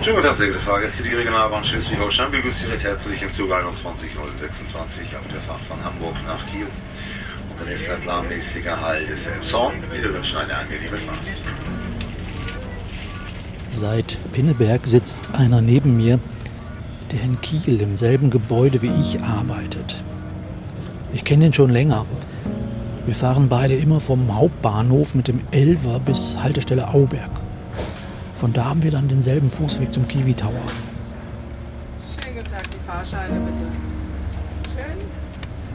Schönen guten Tag, sehr geehrte Fahrgäste. Die Regionalbahn Schleswig-Holstein begrüßt Sie recht herzlich im Zug 21026 auf der Fahrt von Hamburg nach Kiel. Unser nächster planmäßiger Halt ist Elmshorn. Wir wünschen eine angenehme Fahrt. Seit Pinneberg sitzt einer neben mir, der in Kiel im selben Gebäude wie ich arbeitet. Ich kenne ihn schon länger. Wir fahren beide immer vom Hauptbahnhof mit dem Elver bis Haltestelle Auberg. Von da haben wir dann denselben Fußweg zum Kiwi Tower. Schönen guten Tag, die Fahrscheine bitte. Schön.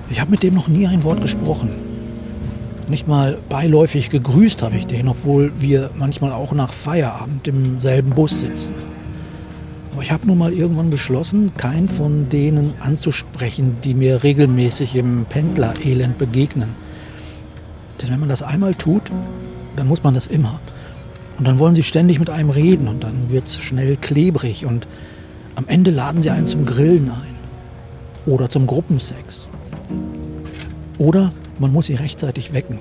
Ich habe mit dem noch nie ein Wort gesprochen. Nicht mal beiläufig gegrüßt habe ich den, obwohl wir manchmal auch nach Feierabend im selben Bus sitzen. Aber ich habe nun mal irgendwann beschlossen, keinen von denen anzusprechen, die mir regelmäßig im Pendlerelend begegnen. Denn wenn man das einmal tut, dann muss man das immer. Und dann wollen sie ständig mit einem reden und dann wird es schnell klebrig und am Ende laden sie einen zum Grillen ein. Oder zum Gruppensex. Oder man muss sie rechtzeitig wecken.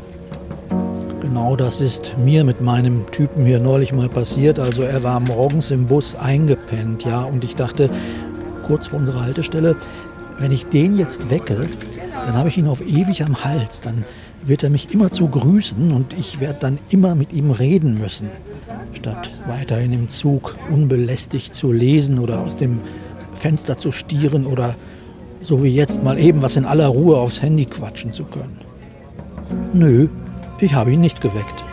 Genau das ist mir mit meinem Typen hier neulich mal passiert. Also er war morgens im Bus eingepennt, ja, und ich dachte, kurz vor unserer Haltestelle, wenn ich den jetzt wecke, dann habe ich ihn auf ewig am Hals. Dann wird er mich immer zu grüßen und ich werde dann immer mit ihm reden müssen, statt weiterhin im Zug unbelästigt zu lesen oder aus dem Fenster zu stieren oder so wie jetzt mal eben was in aller Ruhe aufs Handy quatschen zu können. Nö, ich habe ihn nicht geweckt.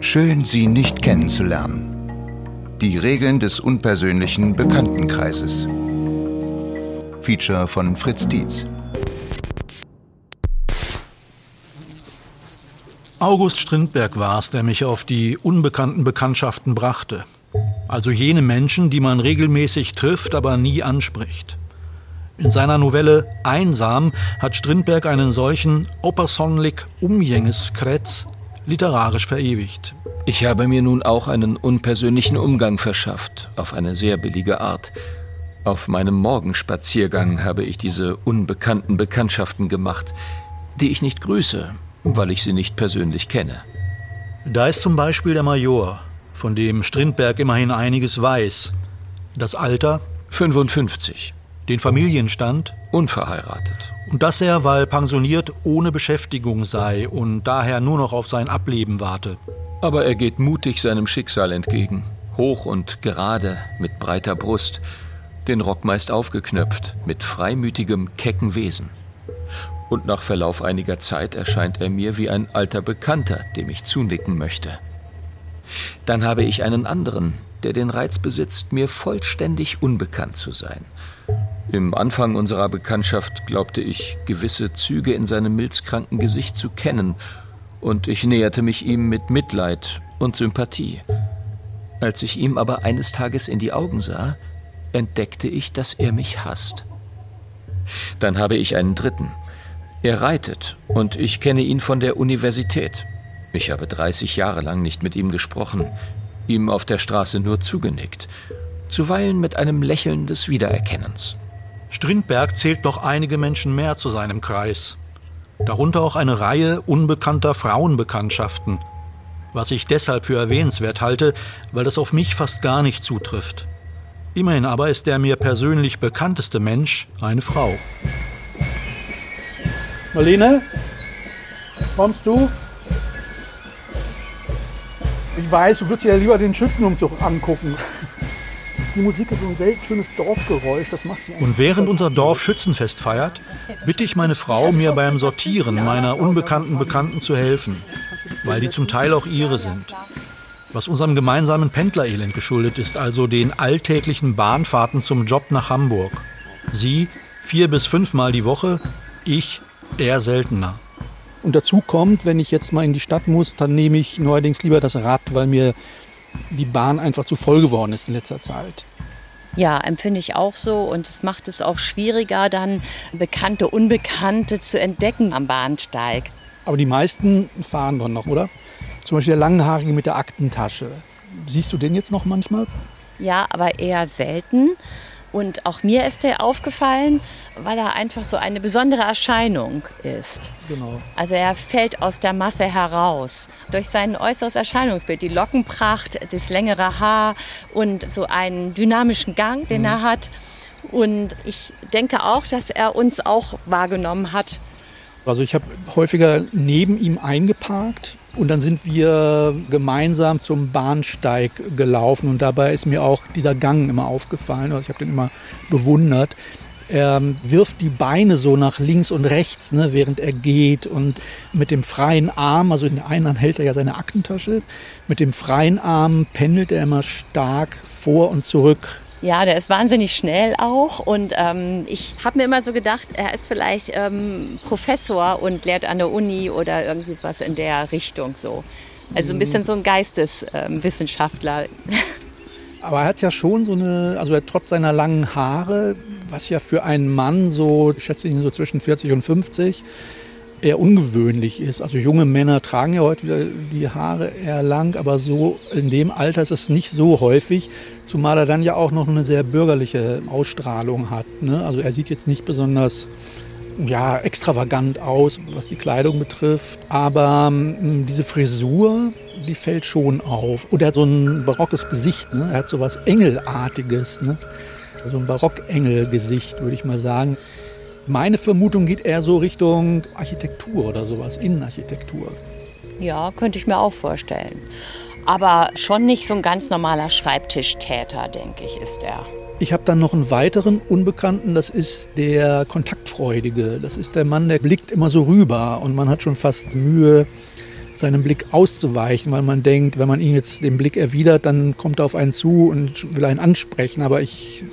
Schön, Sie nicht kennenzulernen. Die Regeln des unpersönlichen Bekanntenkreises. Feature von Fritz Dietz. August Strindberg war es, der mich auf die unbekannten Bekanntschaften brachte. Also jene Menschen, die man regelmäßig trifft, aber nie anspricht. In seiner Novelle Einsam hat Strindberg einen solchen opersonlig Umgängeskretz literarisch verewigt. Ich habe mir nun auch einen unpersönlichen Umgang verschafft, auf eine sehr billige Art. Auf meinem Morgenspaziergang habe ich diese unbekannten Bekanntschaften gemacht, die ich nicht grüße, weil ich sie nicht persönlich kenne. Da ist zum Beispiel der Major, von dem Strindberg immerhin einiges weiß. Das Alter 55. Den Familienstand unverheiratet. Und dass er, weil pensioniert, ohne Beschäftigung sei und daher nur noch auf sein Ableben warte. Aber er geht mutig seinem Schicksal entgegen. Hoch und gerade, mit breiter Brust, den Rock meist aufgeknöpft, mit freimütigem, kecken Wesen. Und nach Verlauf einiger Zeit erscheint er mir wie ein alter Bekannter, dem ich zunicken möchte. Dann habe ich einen anderen, der den Reiz besitzt, mir vollständig unbekannt zu sein. Im Anfang unserer Bekanntschaft glaubte ich, gewisse Züge in seinem milzkranken Gesicht zu kennen, und ich näherte mich ihm mit Mitleid und Sympathie. Als ich ihm aber eines Tages in die Augen sah, entdeckte ich, dass er mich hasst. Dann habe ich einen dritten. Er reitet, und ich kenne ihn von der Universität. Ich habe 30 Jahre lang nicht mit ihm gesprochen, ihm auf der Straße nur zugenickt, zuweilen mit einem Lächeln des Wiedererkennens. Strindberg zählt noch einige Menschen mehr zu seinem Kreis. Darunter auch eine Reihe unbekannter Frauenbekanntschaften, was ich deshalb für erwähnenswert halte, weil das auf mich fast gar nicht zutrifft. Immerhin aber ist der mir persönlich bekannteste Mensch eine Frau. Marlene, kommst du? Ich weiß, du würdest dir ja lieber den Schützenumzug angucken. Die Musik ist so ein sehr schönes Dorfgeräusch, das macht sie Und während unser Dorf Schützenfest feiert, bitte ich meine Frau, mir beim Sortieren meiner unbekannten Bekannten zu helfen, weil die zum Teil auch ihre sind. Was unserem gemeinsamen Pendlerelend geschuldet ist, also den alltäglichen Bahnfahrten zum Job nach Hamburg. Sie vier bis fünfmal die Woche, ich eher seltener. Und dazu kommt, wenn ich jetzt mal in die Stadt muss, dann nehme ich neuerdings lieber das Rad, weil mir die Bahn einfach zu voll geworden ist in letzter Zeit. Ja, empfinde ich auch so und es macht es auch schwieriger, dann Bekannte, Unbekannte zu entdecken am Bahnsteig. Aber die meisten fahren doch noch, oder? Zum Beispiel der Langhaarige mit der Aktentasche. Siehst du den jetzt noch manchmal? Ja, aber eher selten. Und auch mir ist der aufgefallen, weil er einfach so eine besondere Erscheinung ist. Genau. Also er fällt aus der Masse heraus durch sein äußeres Erscheinungsbild, die Lockenpracht, das längere Haar und so einen dynamischen Gang, den mhm. er hat. Und ich denke auch, dass er uns auch wahrgenommen hat. Also ich habe häufiger neben ihm eingeparkt und dann sind wir gemeinsam zum Bahnsteig gelaufen und dabei ist mir auch dieser Gang immer aufgefallen. Also ich habe den immer bewundert. Er wirft die Beine so nach links und rechts, ne, während er geht und mit dem freien Arm, also in der einen Hand hält er ja seine Aktentasche, mit dem freien Arm pendelt er immer stark vor und zurück ja, der ist wahnsinnig schnell auch und ähm, ich habe mir immer so gedacht, er ist vielleicht ähm, Professor und lehrt an der Uni oder irgendwie was in der Richtung so. Also ein bisschen so ein Geisteswissenschaftler. Aber er hat ja schon so eine, also er trotz seiner langen Haare, was ja für einen Mann so, ich schätze ihn so zwischen 40 und 50, eher ungewöhnlich ist. Also junge Männer tragen ja heute wieder die Haare eher lang, aber so in dem Alter ist es nicht so häufig. Zumal er dann ja auch noch eine sehr bürgerliche Ausstrahlung hat. Ne? Also er sieht jetzt nicht besonders ja, extravagant aus, was die Kleidung betrifft. Aber ähm, diese Frisur, die fällt schon auf. Und er hat so ein barockes Gesicht. Ne? Er hat so was Engelartiges. Ne? So ein Barockengel-Gesicht, würde ich mal sagen. Meine Vermutung geht eher so Richtung Architektur oder sowas, Innenarchitektur. Ja, könnte ich mir auch vorstellen aber schon nicht so ein ganz normaler Schreibtischtäter, denke ich, ist er. Ich habe dann noch einen weiteren Unbekannten, das ist der Kontaktfreudige. Das ist der Mann, der blickt immer so rüber und man hat schon fast Mühe, seinem Blick auszuweichen, weil man denkt, wenn man ihn jetzt den Blick erwidert, dann kommt er auf einen zu und will einen ansprechen. Aber ich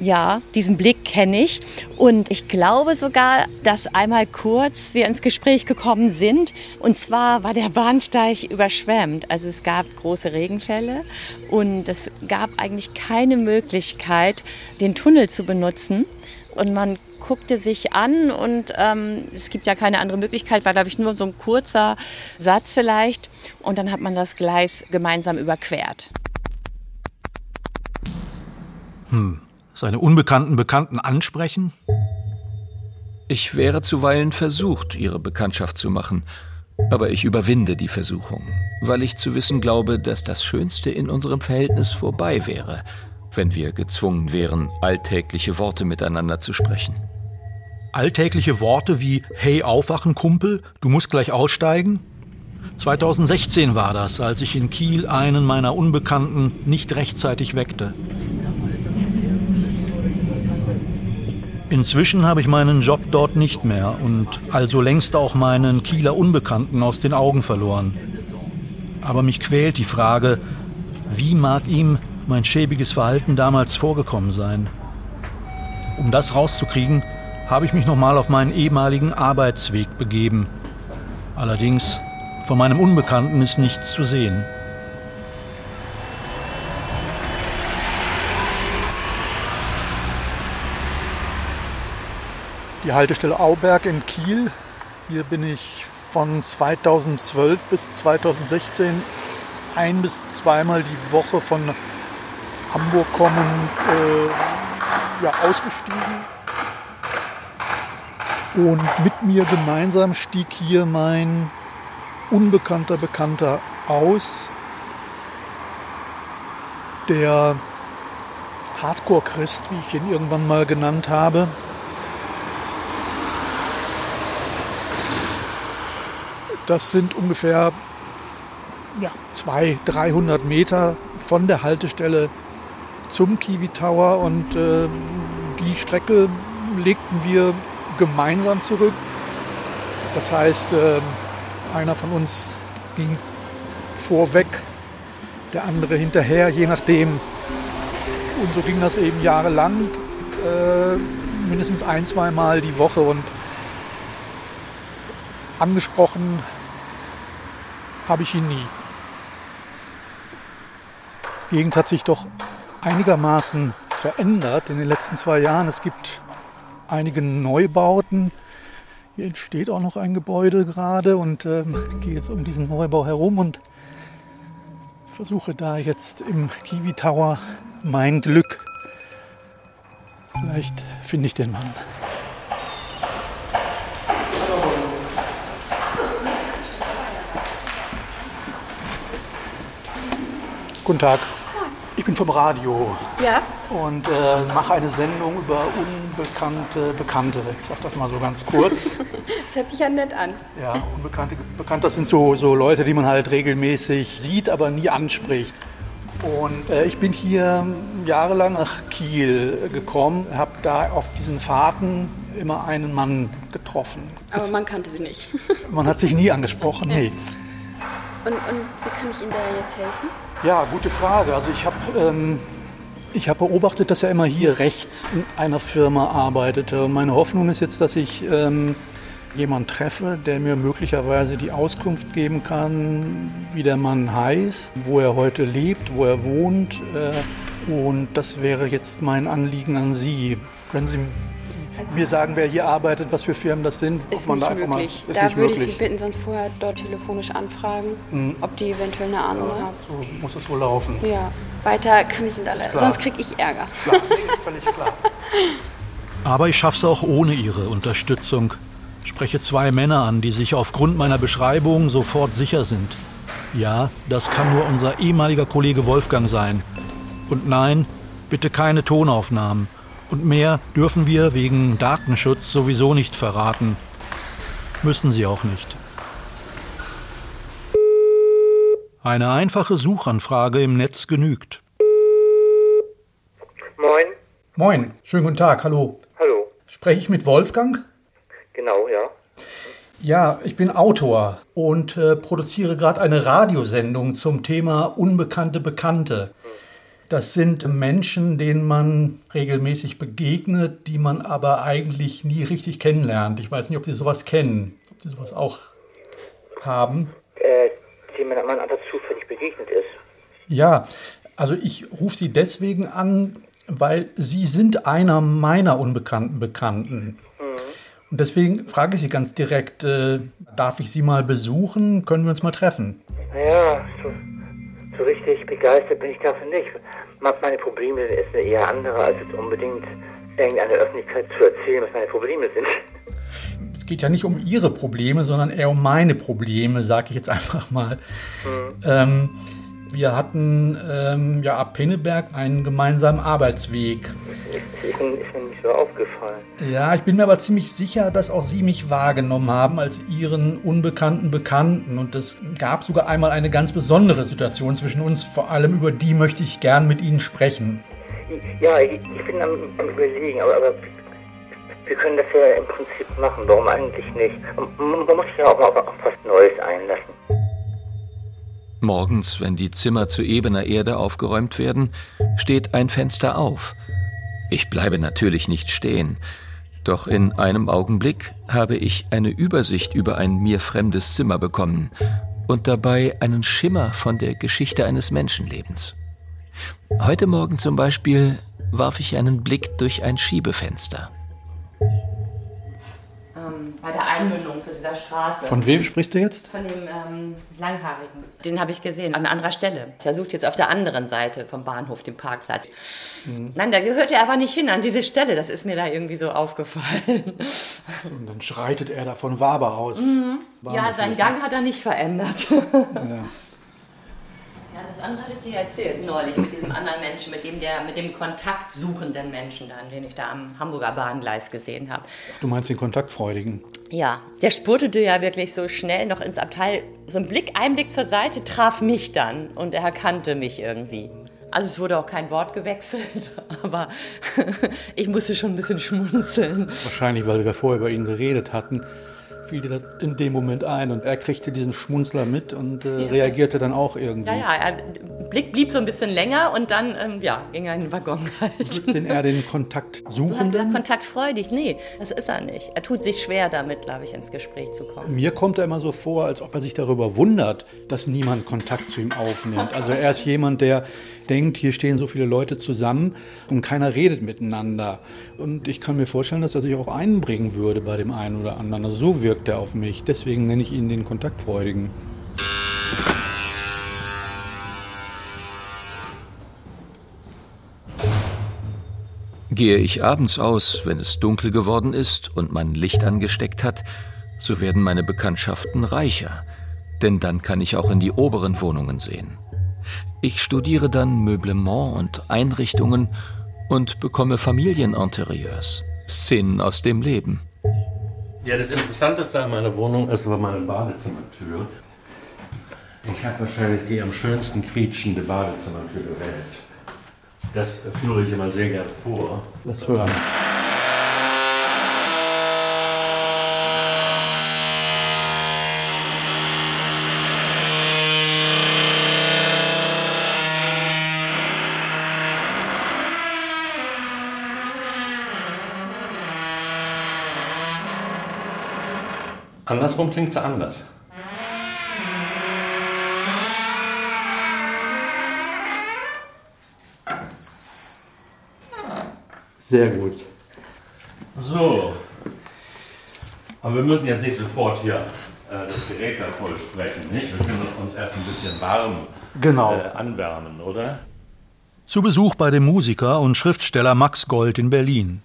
ja, diesen Blick kenne ich. Und ich glaube sogar, dass einmal kurz wir ins Gespräch gekommen sind. Und zwar war der Bahnsteig überschwemmt. Also es gab große Regenfälle und es gab eigentlich keine Möglichkeit, den Tunnel zu benutzen. Und man guckte sich an und ähm, es gibt ja keine andere Möglichkeit, war, glaube ich, nur so ein kurzer Satz vielleicht. Und dann hat man das Gleis gemeinsam überquert. Hm seine unbekannten Bekannten ansprechen? Ich wäre zuweilen versucht, ihre Bekanntschaft zu machen, aber ich überwinde die Versuchung, weil ich zu wissen glaube, dass das Schönste in unserem Verhältnis vorbei wäre, wenn wir gezwungen wären, alltägliche Worte miteinander zu sprechen. Alltägliche Worte wie Hey aufwachen, Kumpel, du musst gleich aussteigen? 2016 war das, als ich in Kiel einen meiner Unbekannten nicht rechtzeitig weckte. Inzwischen habe ich meinen Job dort nicht mehr und also längst auch meinen Kieler Unbekannten aus den Augen verloren. Aber mich quält die Frage, wie mag ihm mein schäbiges Verhalten damals vorgekommen sein? Um das rauszukriegen, habe ich mich nochmal auf meinen ehemaligen Arbeitsweg begeben. Allerdings, von meinem Unbekannten ist nichts zu sehen. Die Haltestelle Auberg in Kiel. Hier bin ich von 2012 bis 2016 ein bis zweimal die Woche von Hamburg kommend äh, ja, ausgestiegen. Und mit mir gemeinsam stieg hier mein unbekannter Bekannter aus, der Hardcore-Christ, wie ich ihn irgendwann mal genannt habe. Das sind ungefähr ja, 200, 300 Meter von der Haltestelle zum Kiwi Tower und äh, die Strecke legten wir gemeinsam zurück. Das heißt, äh, einer von uns ging vorweg, der andere hinterher, je nachdem. Und so ging das eben jahrelang, äh, mindestens ein, zweimal die Woche und angesprochen habe ich ihn nie. Die Gegend hat sich doch einigermaßen verändert in den letzten zwei Jahren. Es gibt einige Neubauten. Hier entsteht auch noch ein Gebäude gerade und ähm, gehe jetzt um diesen Neubau herum und versuche da jetzt im Kiwi Tower mein Glück. Vielleicht finde ich den Mann. Guten Tag. Ich bin vom Radio Ja, und äh, mache eine Sendung über unbekannte Bekannte. Ich sage das mal so ganz kurz. das hört sich ja nett an. Ja, unbekannte Bekannte, das sind so, so Leute, die man halt regelmäßig sieht, aber nie anspricht. Und äh, ich bin hier jahrelang nach Kiel gekommen, habe da auf diesen Fahrten immer einen Mann getroffen. Aber man kannte sie nicht. Man hat sich nie angesprochen, nee. Und, und wie kann ich Ihnen da jetzt helfen? Ja, gute Frage. Also ich habe ähm, hab beobachtet, dass er immer hier rechts in einer Firma arbeitete. Und meine Hoffnung ist jetzt, dass ich ähm, jemanden treffe, der mir möglicherweise die Auskunft geben kann, wie der Mann heißt, wo er heute lebt, wo er wohnt. Äh, und das wäre jetzt mein Anliegen an Sie. Können Sie mir sagen, wer hier arbeitet, was für Firmen das sind? Ist Ob nicht einfach möglich. ist da nicht würde ich möglich. Sie bitten, sonst vorher dort telefonisch anfragen, Mhm. ob die eventuell eine Ahnung haben. So muss es wohl laufen. Ja, weiter kann ich da klar. Sonst kriege ich Ärger. Klar, völlig klar. Aber ich schaff's auch ohne Ihre Unterstützung. Spreche zwei Männer an, die sich aufgrund meiner Beschreibung sofort sicher sind. Ja, das kann nur unser ehemaliger Kollege Wolfgang sein. Und nein, bitte keine Tonaufnahmen. Und mehr dürfen wir wegen Datenschutz sowieso nicht verraten. Müssen Sie auch nicht. Eine einfache Suchanfrage im Netz genügt. Moin. Moin, schönen guten Tag, hallo. Hallo. Spreche ich mit Wolfgang? Genau, ja. Ja, ich bin Autor und äh, produziere gerade eine Radiosendung zum Thema Unbekannte Bekannte. Das sind Menschen, denen man regelmäßig begegnet, die man aber eigentlich nie richtig kennenlernt. Ich weiß nicht, ob Sie sowas kennen, ob Sie sowas auch haben. Äh, dem man einfach zufällig begegnet ist. Ja, also ich rufe Sie deswegen an, weil Sie sind einer meiner unbekannten Bekannten. Und deswegen frage ich Sie ganz direkt, äh, darf ich Sie mal besuchen? Können wir uns mal treffen? Naja, so, so richtig begeistert bin ich dafür nicht. Meine Probleme sind eher andere, als jetzt unbedingt irgendeiner Öffentlichkeit zu erzählen, was meine Probleme sind. Es geht ja nicht um Ihre Probleme, sondern eher um meine Probleme, sage ich jetzt einfach mal. Ähm, wir hatten ähm, ja ab Pinneberg einen gemeinsamen Arbeitsweg. Ist, ist, mir- ist mir nicht so aufgefallen. Ja, ich bin mir aber ziemlich sicher, dass auch Sie mich wahrgenommen haben als Ihren unbekannten Bekannten. Und es gab sogar einmal eine ganz besondere Situation zwischen uns. Vor allem über die möchte ich gern mit Ihnen sprechen. Ja, ich, ich bin am, am Überlegen, aber, aber wir können das ja im Prinzip machen. Warum eigentlich nicht? Man, muss sich ja auch mal auf, auf was Neues einlassen. Morgens, wenn die Zimmer zu ebener Erde aufgeräumt werden, steht ein Fenster auf. Ich bleibe natürlich nicht stehen, doch in einem Augenblick habe ich eine Übersicht über ein mir fremdes Zimmer bekommen und dabei einen Schimmer von der Geschichte eines Menschenlebens. Heute Morgen zum Beispiel warf ich einen Blick durch ein Schiebefenster. Ähm, bei der Einmündung zu dieser Straße. Von wem sprichst du jetzt? Von dem ähm, Langhaarigen. Den habe ich gesehen, an anderer Stelle. Er sucht jetzt auf der anderen Seite vom Bahnhof den Parkplatz. Nein, da gehört er aber nicht hin, an diese Stelle. Das ist mir da irgendwie so aufgefallen. Und dann schreitet er da von Waber aus. Ja, seinen Gang hat er nicht verändert. Ja. Das andere hatte ich dir erzählt neulich mit diesem anderen Menschen, mit dem, der, mit dem kontaktsuchenden Menschen dann, den ich da am Hamburger Bahngleis gesehen habe. Du meinst den Kontaktfreudigen. Ja, der spurtete ja wirklich so schnell noch ins Abteil. So ein Blick, ein Blick zur Seite traf mich dann und er erkannte mich irgendwie. Also es wurde auch kein Wort gewechselt, aber ich musste schon ein bisschen schmunzeln. Wahrscheinlich, weil wir vorher über ihn geredet hatten, fiel dir das in dem Moment ein und er kriegte diesen Schmunzler mit und äh, reagierte dann auch irgendwie. Ja, ja, er, Blick blieb so ein bisschen länger und dann ja, ging er in den Waggon halt. Ist denn er den Kontakt Suchenden? kontaktfreudig. Nee, das ist er nicht. Er tut sich schwer damit, glaube ich, ins Gespräch zu kommen. Mir kommt er immer so vor, als ob er sich darüber wundert, dass niemand Kontakt zu ihm aufnimmt. Also er ist jemand, der denkt, hier stehen so viele Leute zusammen und keiner redet miteinander. Und ich kann mir vorstellen, dass er sich auch einbringen würde bei dem einen oder anderen. Also so wirkt er auf mich. Deswegen nenne ich ihn den Kontaktfreudigen. Gehe ich abends aus, wenn es dunkel geworden ist und man Licht angesteckt hat, so werden meine Bekanntschaften reicher, denn dann kann ich auch in die oberen Wohnungen sehen. Ich studiere dann Meublement und Einrichtungen und bekomme Familieninterieurs, Szenen aus dem Leben. Ja, das Interessanteste an meiner Wohnung ist aber meine Badezimmertür. Ich habe wahrscheinlich die am schönsten quietschende Badezimmertür der Welt. Das führe ich immer sehr gerne vor. Das hören. Andersrum klingt sie anders. Sehr gut. So. Aber wir müssen jetzt nicht sofort hier äh, das Gerät da voll sprechen, nicht? Wir können uns erst ein bisschen warm Genau. äh, anwärmen, oder? Zu Besuch bei dem Musiker und Schriftsteller Max Gold in Berlin.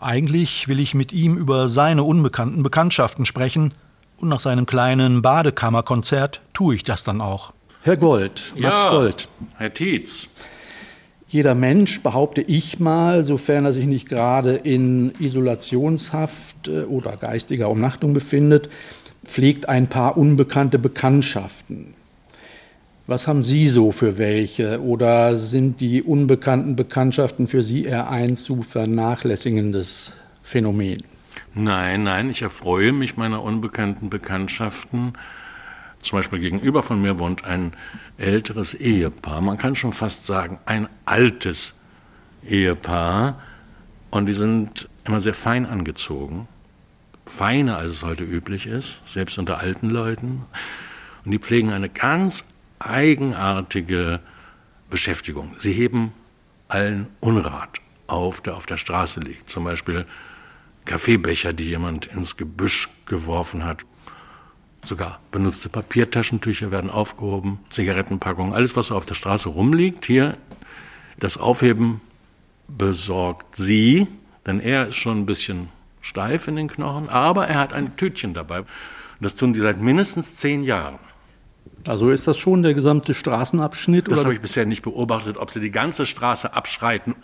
Eigentlich will ich mit ihm über seine unbekannten Bekanntschaften sprechen und nach seinem kleinen Badekammerkonzert tue ich das dann auch. Herr Gold, Max Ja. Gold. Herr Tietz. Jeder Mensch, behaupte ich mal, sofern er sich nicht gerade in Isolationshaft äh, oder geistiger Umnachtung befindet, pflegt ein paar unbekannte Bekanntschaften. Was haben Sie so für welche? Oder sind die unbekannten Bekanntschaften für Sie eher ein zu vernachlässigendes Phänomen? Nein, nein, ich erfreue mich meiner unbekannten Bekanntschaften. Zum Beispiel gegenüber von mir wohnt ein älteres Ehepaar. Man kann schon fast sagen, ein altes Ehepaar. Und die sind immer sehr fein angezogen. Feiner, als es heute üblich ist, selbst unter alten Leuten. Und die pflegen eine ganz eigenartige Beschäftigung. Sie heben allen Unrat auf, der auf der Straße liegt. Zum Beispiel Kaffeebecher, die jemand ins Gebüsch geworfen hat. Sogar benutzte Papiertaschentücher werden aufgehoben, Zigarettenpackungen, alles, was auf der Straße rumliegt. Hier das Aufheben besorgt sie, denn er ist schon ein bisschen steif in den Knochen, aber er hat ein Tütchen dabei. Und das tun die seit mindestens zehn Jahren. Also ist das schon der gesamte Straßenabschnitt? Das habe ich bisher nicht beobachtet, ob sie die ganze Straße abschreiten.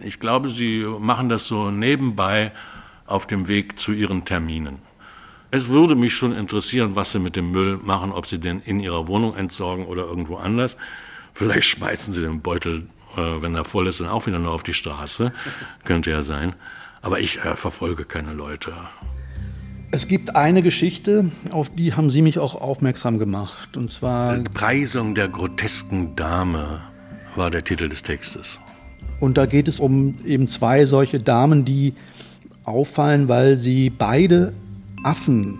Ich glaube, sie machen das so nebenbei auf dem Weg zu ihren Terminen. Es würde mich schon interessieren, was sie mit dem Müll machen, ob sie den in ihrer Wohnung entsorgen oder irgendwo anders. Vielleicht schmeißen sie den Beutel, äh, wenn er voll ist, dann auch wieder nur auf die Straße. Könnte ja sein. Aber ich äh, verfolge keine Leute. Es gibt eine Geschichte, auf die haben Sie mich auch aufmerksam gemacht. Und zwar, Preisung der grotesken Dame war der Titel des Textes. und da geht es um eben zwei solche Damen, die auffallen, weil sie beide Affen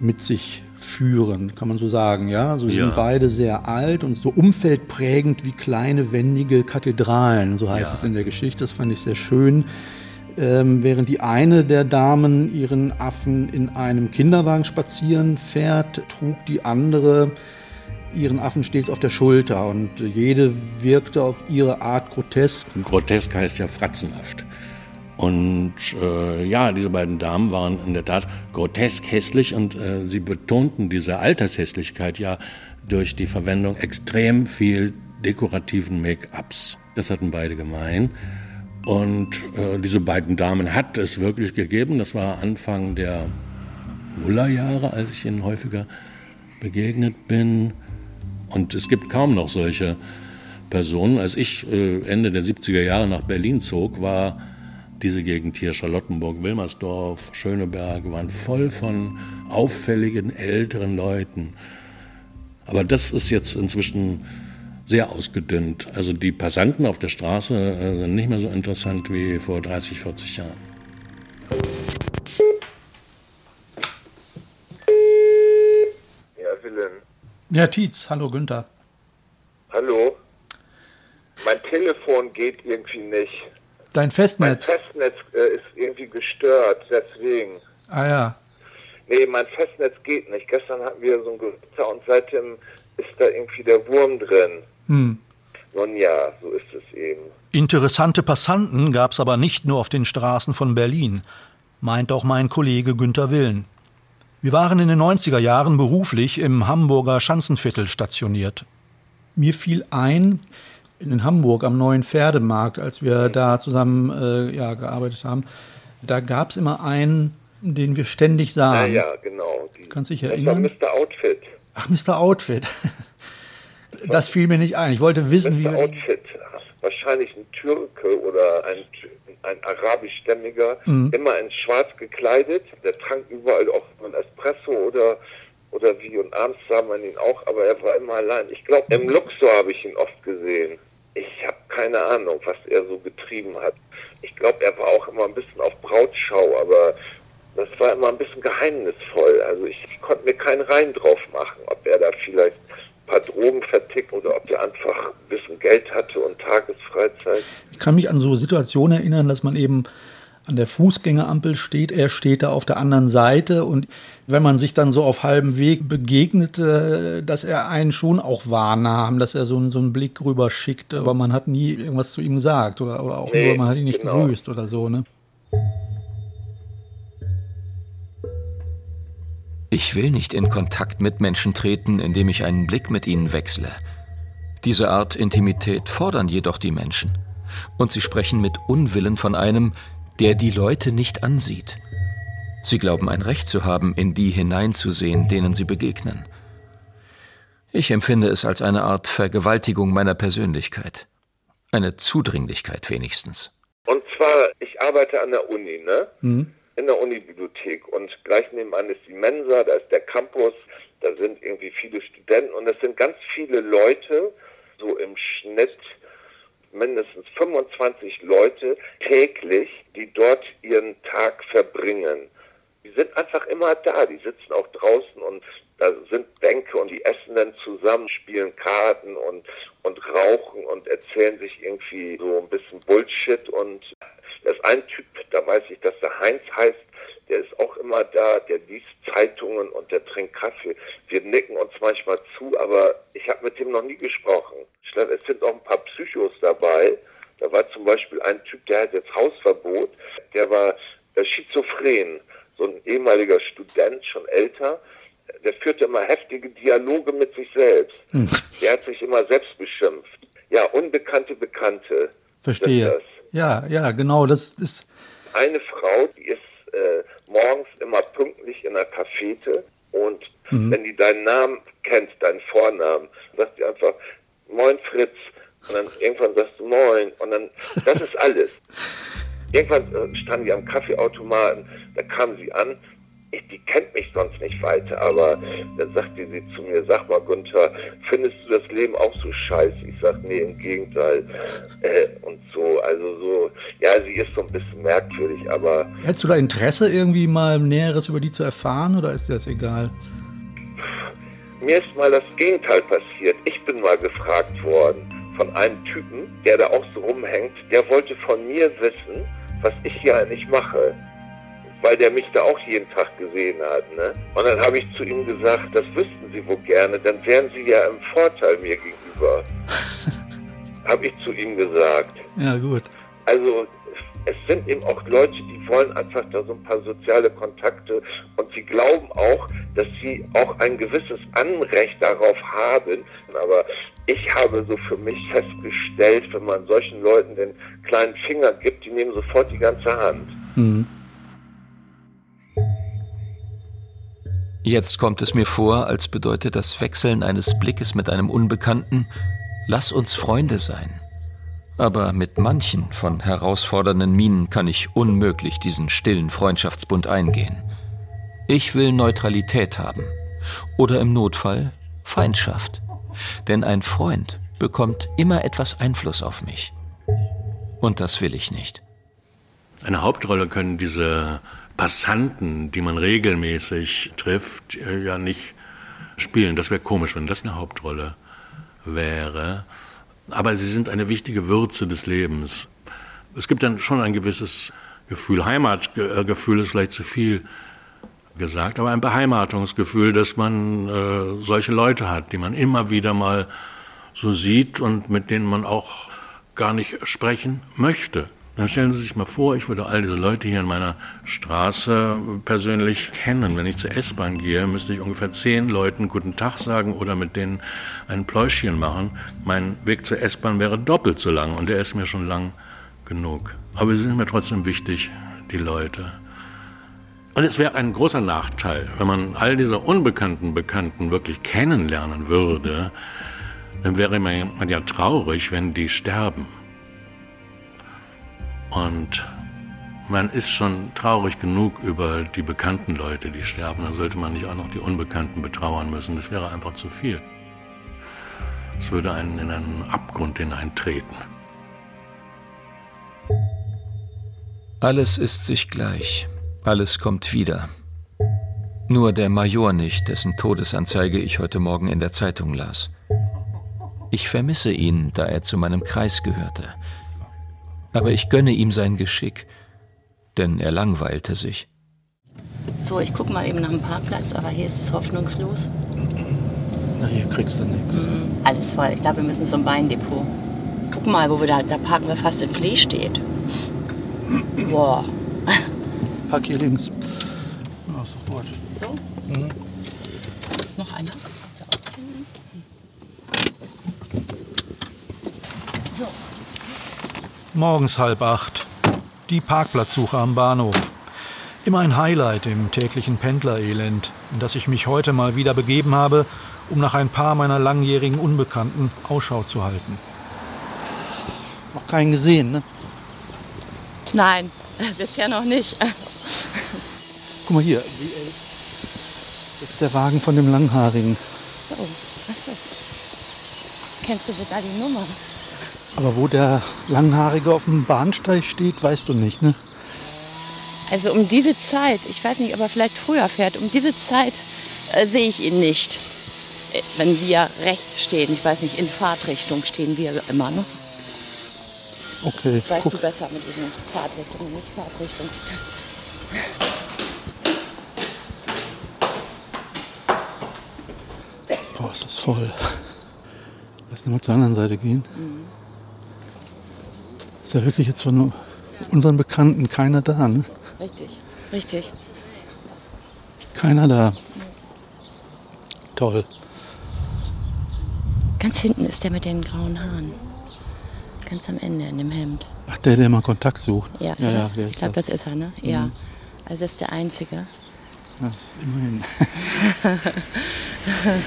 mit sich führen, kann man so sagen, ja. Also sie Ja. sind beide sehr alt und so umfeldprägend wie kleine wendige Kathedralen, so heißt Ja. es in der Geschichte. Das fand ich sehr schön. Ähm, während die eine der Damen ihren Affen in einem Kinderwagen spazieren fährt, trug die andere ihren Affen stets auf der Schulter und jede wirkte auf ihre Art grotesk. Grotesk heißt ja fratzenhaft. Und äh, ja, diese beiden Damen waren in der Tat grotesk hässlich und äh, sie betonten diese Altershässlichkeit ja durch die Verwendung extrem viel dekorativen Make-ups. Das hatten beide gemein. Und äh, diese beiden Damen hat es wirklich gegeben. Das war Anfang der Nullerjahre, als ich ihnen häufiger begegnet bin. Und es gibt kaum noch solche Personen. Als ich äh, Ende der 70er Jahre nach Berlin zog, war diese Gegend hier, Charlottenburg, Wilmersdorf, Schöneberg, waren voll von auffälligen älteren Leuten. Aber das ist jetzt inzwischen sehr ausgedünnt. Also die Passanten auf der Straße äh, sind nicht mehr so interessant wie vor 30, 40 Jahren. Ja, Willen. Ja, Tietz, hallo Günther. Hallo? Mein Telefon geht irgendwie nicht. Dein Mein Festnetz. Festnetz äh, ist irgendwie gestört, deswegen. Ah ja. Nee, mein Festnetz geht nicht. Gestern hatten wir so ein Gewitter und seitdem ist da irgendwie der Wurm drin. Hm. Nun ja, so ist es eben. Interessante Passanten gab es aber nicht nur auf den Straßen von Berlin, meint auch mein Kollege Günter Willen. Wir waren in den 90er Jahren beruflich im Hamburger Schanzenviertel stationiert. Mir fiel ein, in Hamburg am neuen Pferdemarkt, als wir da zusammen äh, ja, gearbeitet haben, da gab es immer einen, den wir ständig sahen. Ja, ja, genau. Die, Kannst dich das erinnern? war Mr. Outfit. Ach, Mr. Outfit. Das fiel mir nicht ein. Ich wollte wissen, wie wir. Outfit. Wahrscheinlich ein Türke oder ein, ein arabischstämmiger, Mhm. immer in schwarz gekleidet. Der trank überall auch einen Espresso oder, oder wie. Und abends sah man ihn auch, aber er war immer allein. Ich glaube, im Luxor habe ich ihn oft gesehen. Ich habe keine Ahnung, was er so getrieben hat. Ich glaube, er war auch immer ein bisschen auf Brautschau, aber das war immer ein bisschen geheimnisvoll. Also ich, ich konnte mir keinen Reim drauf machen, ob er da vielleicht ein paar Drogen vertickt oder ob er einfach ein bisschen Geld hatte und Tagesfreizeit. Ich kann mich an so Situationen erinnern, dass man eben an der Fußgängerampel steht, er steht da auf der anderen Seite und wenn man sich dann so auf halbem Weg begegnete, dass er einen schon auch wahrnahm, dass er so, einen- so einen Blick rüber schickte, aber man hat nie irgendwas zu ihm gesagt oder, oder auch Nee, nur, man hat ihn nicht genau. gegrüßt oder so, ne? Ich will nicht in Kontakt mit Menschen treten, indem ich einen Blick mit ihnen wechsle. Diese Art Intimität fordern jedoch die Menschen. Und sie sprechen mit Unwillen von einem, der die Leute nicht ansieht. Sie glauben ein Recht zu haben, in die hineinzusehen, denen sie begegnen. Ich empfinde es als eine Art Vergewaltigung meiner Persönlichkeit. Eine Zudringlichkeit wenigstens. Und zwar, ich arbeite an der Uni, ne? Mhm. In der Unibibliothek und gleich nebenan ist die Mensa, da ist der Campus, da sind irgendwie viele Studenten und es sind ganz viele Leute, so im Schnitt mindestens 25 Leute täglich, die dort ihren Tag verbringen. Die sind einfach immer da, die sitzen auch draußen und da sind Bänke und die essen dann zusammen, spielen Karten und, und rauchen und erzählen sich irgendwie so ein bisschen Bullshit und da ist ein Typ, da weiß ich, dass der Heinz heißt, der ist auch immer da, der liest Zeitungen und der trinkt Kaffee. Wir nicken uns manchmal zu, aber ich habe mit dem noch nie gesprochen. Es sind auch ein paar Psychos dabei. Da war zum Beispiel ein Typ, der hat jetzt Hausverbot, der war äh, schizophren, so ein ehemaliger Student, schon älter. Der führte immer heftige Dialoge mit sich selbst. Hm. Der hat sich immer selbst beschimpft. Ja, unbekannte Bekannte. Verstehe. Ja, ja, genau, das ist. Eine Frau, die ist äh, morgens immer pünktlich in der Cafete und Mhm. wenn die deinen Namen kennt, deinen Vornamen, sagt die einfach Moin Fritz und dann irgendwann sagst du Moin und dann das ist alles. Irgendwann äh, standen die am Kaffeeautomaten, da kam sie an. Ich, die kennt mich sonst nicht weiter, aber dann sagte sie zu mir, sag mal Gunther, findest du das Leben auch so scheiße? Ich sag, nee, im Gegenteil. Äh, und so, also so, ja, sie ist so ein bisschen merkwürdig, aber Hättest du da Interesse, irgendwie mal Näheres über die zu erfahren oder ist dir das egal? Mir ist mal das Gegenteil passiert. Ich bin mal gefragt worden von einem Typen, der da auch so rumhängt. Der wollte von mir wissen, was ich hier eigentlich mache. Weil der mich da auch jeden Tag gesehen hat. Ne? Und dann habe ich zu ihm gesagt, das wüssten Sie wohl gerne, dann wären Sie ja im Vorteil mir gegenüber. habe ich zu ihm gesagt. Ja, gut. Also es sind eben auch Leute, die wollen einfach da so ein paar soziale Kontakte und sie glauben auch, dass sie auch ein gewisses Anrecht darauf haben. Aber ich habe so für mich festgestellt, wenn man solchen Leuten den kleinen Finger gibt, die nehmen sofort die ganze Hand. Mhm. Jetzt kommt es mir vor, als bedeutet das Wechseln eines Blickes mit einem Unbekannten, lass uns Freunde sein. Aber mit manchen von herausfordernden Minen kann ich unmöglich diesen stillen Freundschaftsbund eingehen. Ich will Neutralität haben. Oder im Notfall Feindschaft. Denn ein Freund bekommt immer etwas Einfluss auf mich. Und das will ich nicht. Eine Hauptrolle können diese Passanten, die man regelmäßig trifft, äh, ja nicht spielen. Das wäre komisch, wenn das eine Hauptrolle wäre. Aber sie sind eine wichtige Würze des Lebens. Es gibt dann schon ein gewisses Gefühl. Heimatgefühl ist vielleicht zu viel gesagt, aber ein Beheimatungsgefühl, dass man äh, solche Leute hat, die man immer wieder mal so sieht und mit denen man auch gar nicht sprechen möchte. Dann stellen Sie sich mal vor, ich würde all diese Leute hier in meiner Straße persönlich kennen. Wenn ich zur S-Bahn gehe, müsste ich ungefähr zehn Leuten guten Tag sagen oder mit denen ein Pläuschchen machen. Mein Weg zur S-Bahn wäre doppelt so lang und der ist mir schon lang genug. Aber sie sind mir trotzdem wichtig, die Leute. Und es wäre ein großer Nachteil, wenn man all diese unbekannten Bekannten wirklich kennenlernen würde, dann wäre man ja traurig, wenn die sterben. Und man ist schon traurig genug über die bekannten Leute, die sterben. Dann sollte man nicht auch noch die Unbekannten betrauern müssen. Das wäre einfach zu viel. Es würde einen in einen Abgrund hineintreten. Alles ist sich gleich. Alles kommt wieder. Nur der Major nicht, dessen Todesanzeige ich heute Morgen in der Zeitung las. Ich vermisse ihn, da er zu meinem Kreis gehörte aber ich gönne ihm sein Geschick, denn er langweilte sich. So, ich guck mal eben nach dem Parkplatz, aber hier ist es hoffnungslos. Na, hier kriegst du nichts. Mhm, alles voll. Ich glaube, wir müssen zum Weindepot. Guck mal, wo wir da, da parken wir fast in Flee steht. Boah. Park hier links. Ja, sofort. So? Mhm. Ist noch einer? So. Morgens halb acht. Die Parkplatzsuche am Bahnhof. Immer ein Highlight im täglichen Pendlerelend, in das ich mich heute mal wieder begeben habe, um nach ein paar meiner langjährigen Unbekannten Ausschau zu halten. Noch keinen gesehen, ne? Nein, bisher noch nicht. Guck mal hier. Das ist der Wagen von dem Langhaarigen. So, achso. Kennst du da die Nummer? Aber wo der Langhaarige auf dem Bahnsteig steht, weißt du nicht, ne? Also um diese Zeit, ich weiß nicht, ob er vielleicht früher fährt, um diese Zeit äh, sehe ich ihn nicht. Äh, wenn wir rechts stehen, ich weiß nicht, in Fahrtrichtung stehen wir immer, ne? Okay. Das weißt du besser mit diesen Fahrtrichtungen, nicht Fahrtrichtung. Boah, ist das voll. Lass mal zur anderen Seite gehen. Mhm. Ist ja wirklich jetzt von unseren Bekannten keiner da, ne? Richtig, richtig. Keiner da. Toll. Ganz hinten ist der mit den grauen Haaren. Ganz am Ende in dem Hemd. Ach, der, der mal Kontakt sucht. Ja, ja, ja ich glaube, das. das ist er, ne? Mhm. Ja. Also das ist der Einzige. Ja, immerhin.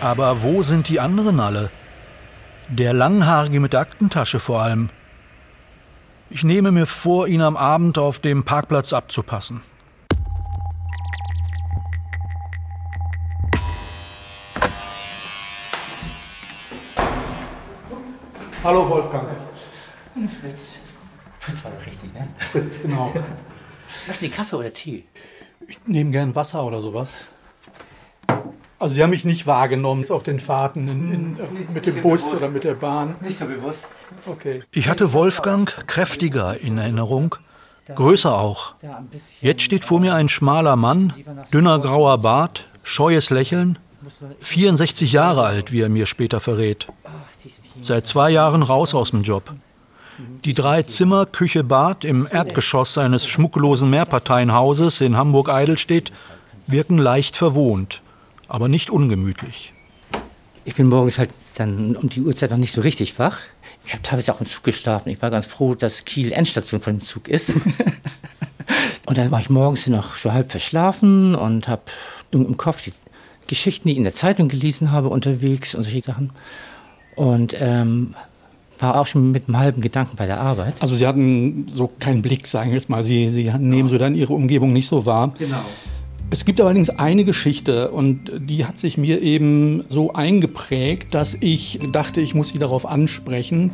Aber wo sind die anderen alle? Der Langhaarige mit der Aktentasche vor allem. Ich nehme mir vor, ihn am Abend auf dem Parkplatz abzupassen. Hallo Wolfgang. Fritz. Fritz war doch richtig, ne? Fritz, genau. Möchten Sie Kaffee oder Tee? Ich nehme gern Wasser oder sowas. Also Sie haben mich nicht wahrgenommen auf den Fahrten in, in, mit dem Bus bewusst. oder mit der Bahn? Nicht so bewusst. Okay. Ich hatte Wolfgang kräftiger in Erinnerung, größer auch. Jetzt steht vor mir ein schmaler Mann, dünner grauer Bart, scheues Lächeln, 64 Jahre alt, wie er mir später verrät. Seit zwei Jahren raus aus dem Job. Die drei Zimmer, Küche, Bad im Erdgeschoss seines schmucklosen Mehrparteienhauses in Hamburg-Eidelstedt wirken leicht verwohnt aber nicht ungemütlich. Ich bin morgens halt dann um die Uhrzeit noch nicht so richtig wach. Ich habe teilweise auch im Zug geschlafen. Ich war ganz froh, dass Kiel Endstation von dem Zug ist. und dann war ich morgens noch so halb verschlafen und habe im Kopf die Geschichten, die ich in der Zeitung gelesen habe, unterwegs und solche Sachen. Und ähm, war auch schon mit einem halben Gedanken bei der Arbeit. Also Sie hatten so keinen Blick, sagen wir es mal. Sie, Sie nehmen so dann Ihre Umgebung nicht so wahr. Genau. Es gibt allerdings eine Geschichte und die hat sich mir eben so eingeprägt, dass ich dachte, ich muss sie darauf ansprechen.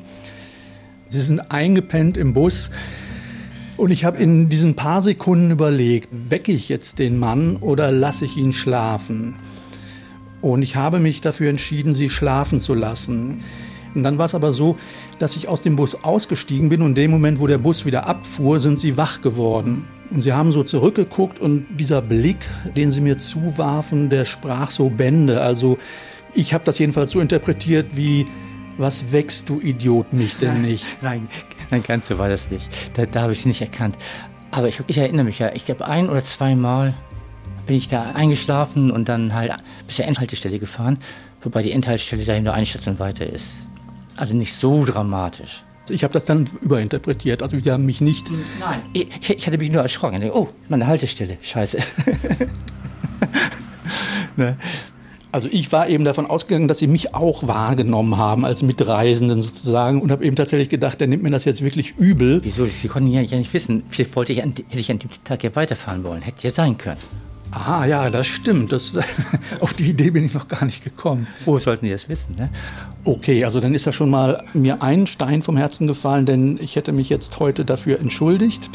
Sie sind eingepennt im Bus und ich habe in diesen paar Sekunden überlegt, wecke ich jetzt den Mann oder lasse ich ihn schlafen? Und ich habe mich dafür entschieden, sie schlafen zu lassen. Und dann war es aber so, dass ich aus dem Bus ausgestiegen bin und in dem Moment, wo der Bus wieder abfuhr, sind sie wach geworden. Und sie haben so zurückgeguckt und dieser Blick, den sie mir zuwarfen, der sprach so Bände. Also ich habe das jedenfalls so interpretiert wie, was wächst du Idiot mich denn nicht? Nein, nein, ganz so war das nicht. Da, da habe ich es nicht erkannt. Aber ich, ich erinnere mich ja, ich glaube ein oder zweimal bin ich da eingeschlafen und dann halt bis zur Endhaltestelle gefahren, wobei die Endhaltestelle dahin nur eine Station weiter ist. Also nicht so dramatisch. Ich habe das dann überinterpretiert. Also die haben mich nicht. Nein. Ich, ich hatte mich nur erschrocken. Dachte, Oh, meine Haltestelle. Scheiße. ne? Also ich war eben davon ausgegangen, dass sie mich auch wahrgenommen haben als Mitreisenden sozusagen und habe eben tatsächlich gedacht, der nimmt mir das jetzt wirklich übel. Wieso? Sie konnten ja nicht wissen. Vielleicht wollte ich an, hätte ich an dem Tag ja weiterfahren wollen. Hätte ja sein können. Aha, ja, das stimmt. Das, auf die Idee bin ich noch gar nicht gekommen. Wo sollten Sie das wissen? Ne? Okay, also dann ist ja schon mal mir ein Stein vom Herzen gefallen, denn ich hätte mich jetzt heute dafür entschuldigt,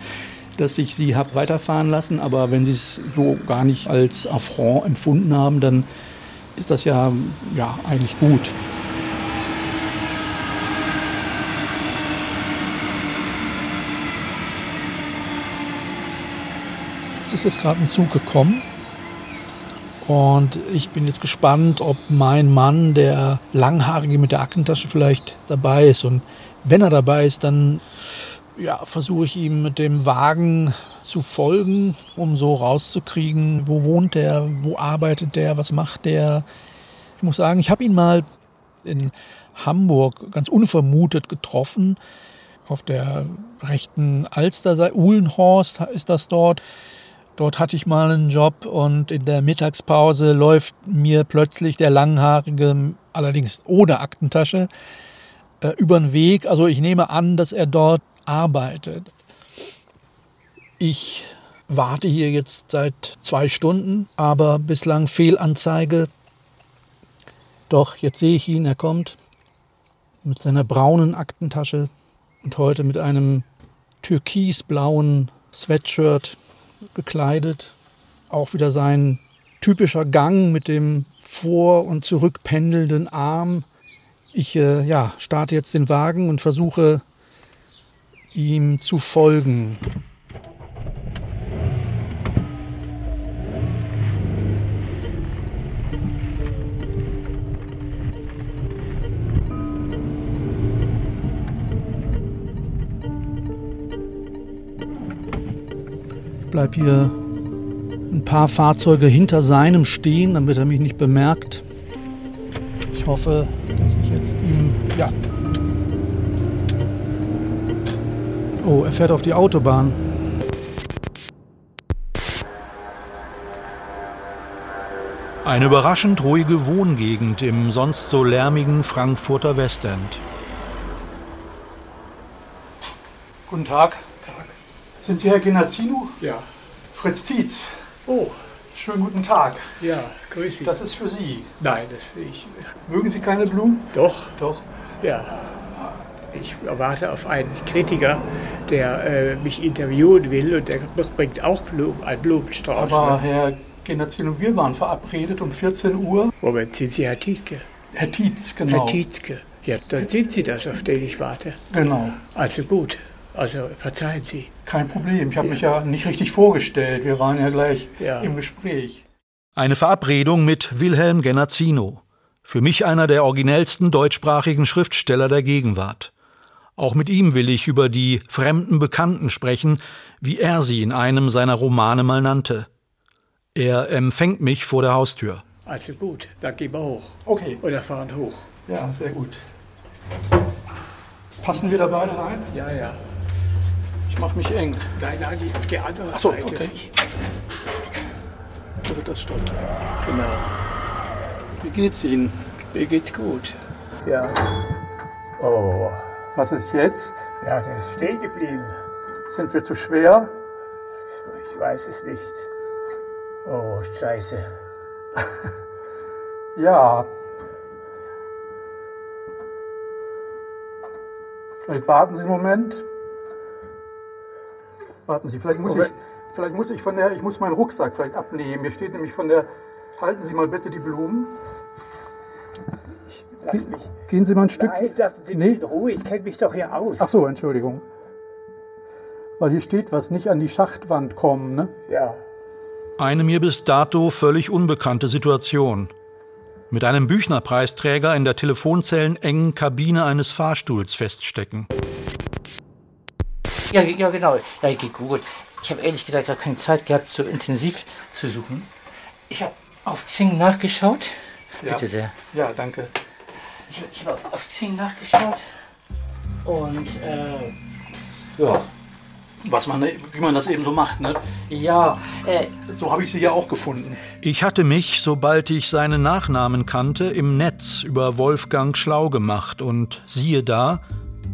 dass ich Sie habe weiterfahren lassen. Aber wenn Sie es so gar nicht als Affront empfunden haben, dann ist das ja, ja eigentlich gut. Es ist jetzt gerade ein Zug gekommen und ich bin jetzt gespannt, ob mein Mann, der Langhaarige mit der Aktentasche, vielleicht dabei ist. Und wenn er dabei ist, dann ja, versuche ich ihm mit dem Wagen zu folgen, um so rauszukriegen, wo wohnt der, wo arbeitet der, was macht der. Ich muss sagen, ich habe ihn mal in Hamburg ganz unvermutet getroffen, auf der rechten Alsterseite, Uhlenhorst ist das dort. Dort hatte ich mal einen Job und in der Mittagspause läuft mir plötzlich der Langhaarige, allerdings ohne Aktentasche, äh, über den Weg. Also ich nehme an, dass er dort arbeitet. Ich warte hier jetzt seit zwei Stunden, aber bislang Fehlanzeige. Doch, jetzt sehe ich ihn, er kommt mit seiner braunen Aktentasche und heute mit einem türkisblauen Sweatshirt gekleidet. Auch wieder sein typischer Gang mit dem vor- und zurückpendelnden Arm. Ich äh, ja, starte jetzt den Wagen und versuche ihm zu folgen. Bleib hier ein paar Fahrzeuge hinter seinem stehen, damit er mich nicht bemerkt. Ich hoffe, dass ich jetzt ihm. Ja. Oh, er fährt auf die Autobahn. Eine überraschend ruhige Wohngegend im sonst so lärmigen Frankfurter Westend. Guten Tag. Sind Sie Herr Genazzino? Ja. Fritz Tietz. Oh. Schönen guten Tag. Ja, grüß Sie. Das ist für Sie. Nein, das ich. Mögen Sie keine Blumen? Doch. Doch. Ja. Ich warte auf einen Kritiker, der äh, mich interviewen will und der bringt auch Blumen, einen Blumenstrauß. Aber ne? Herr Genazzino, wir waren verabredet um 14 Uhr. Moment, sind Sie Herr Tietke? Herr Tietz, genau. Herr Tietzke. Ja, dann sind Sie das, auf den ich warte. Genau. Also gut. Also verzeihen Sie. Kein Problem. Ich habe mich ja nicht richtig vorgestellt. Wir waren ja gleich Ja. im Gespräch. Eine Verabredung mit Wilhelm Genazzino. Für mich einer der originellsten deutschsprachigen Schriftsteller der Gegenwart. Auch mit ihm will ich über die fremden Bekannten sprechen, wie er sie in einem seiner Romane mal nannte. Er empfängt mich vor der Haustür. Also gut, dann gehen wir hoch. Okay. Oder fahren hoch. Ja, sehr gut. Passen wir da beide rein? Ja, ja. Ich mache mich eng. Nein, nein, die- auf die andere Ach so, Seite. okay. Da wird das stoppen. Genau. Wie geht's Ihnen? Mir geht's gut. Ja. Oh. Was ist jetzt? Ja, der ist stehen geblieben. Sind wir zu schwer? Ich weiß es nicht. Oh, scheiße. Ja. Vielleicht warten Sie einen Moment. Warten Sie, vielleicht muss ich, vielleicht muss ich von der, ich muss meinen Rucksack vielleicht abnehmen. Hier steht nämlich von der, halten Sie mal bitte die Blumen. Lass mich. Gehen Sie mal ein Stück. Nein, lassen Sie mich Nee. in Ruhe. Ich kenne mich doch hier aus. Ach so, Entschuldigung. Weil hier steht was, nicht an die Schachtwand kommen, ne? Ja. Eine mir bis dato völlig unbekannte Situation. Mit einem Büchnerpreisträger in der telefonzellenengen Kabine eines Fahrstuhls feststecken. Ja, ja genau. Ja, gegoogelt. Ich habe ehrlich gesagt gar keine Zeit gehabt, so intensiv zu suchen. Ich habe auf Xing nachgeschaut. Ja. Bitte sehr. Ja, danke. Ich, ich habe auf, auf Xing nachgeschaut. Und, äh, ja. Was man, wie man das eben so macht, ne? Ja, äh, so habe ich sie ja auch gefunden. Ich hatte mich, sobald ich seinen Nachnamen kannte, im Netz über Wolfgang schlau gemacht und siehe da,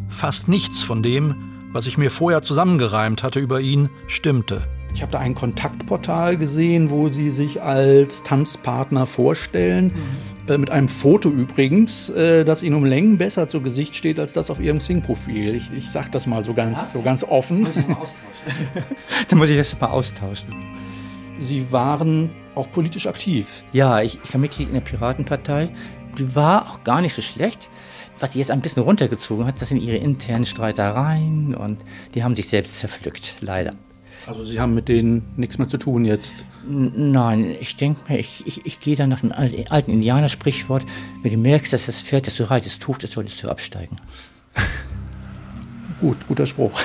fast nichts von dem, was ich mir vorher zusammengereimt hatte über ihn, stimmte. Ich habe da ein Kontaktportal gesehen, wo sie sich als Tanzpartner vorstellen. Mhm. Äh, mit einem Foto übrigens, äh, das ihnen um Längen besser zu Gesicht steht als das auf ihrem Xing-Profil. Ich, ich sag das mal so ganz, ja? so ganz offen. Dann muss ich das mal austauschen. Sie waren auch politisch aktiv. Ja, ich, ich war Mitglied in der Piratenpartei. Die war auch gar nicht so schlecht. Was sie jetzt ein bisschen runtergezogen hat, das sind ihre internen Streitereien und die haben sich selbst zerpflückt, leider. Also Sie haben mit denen nichts mehr zu tun jetzt? Nein, ich denke mir, ich, ich, ich gehe da nach dem alten Indianersprichwort, wenn du merkst, dass das Pferd, das du reitest, tot ist, solltest du absteigen. Gut, guter Spruch.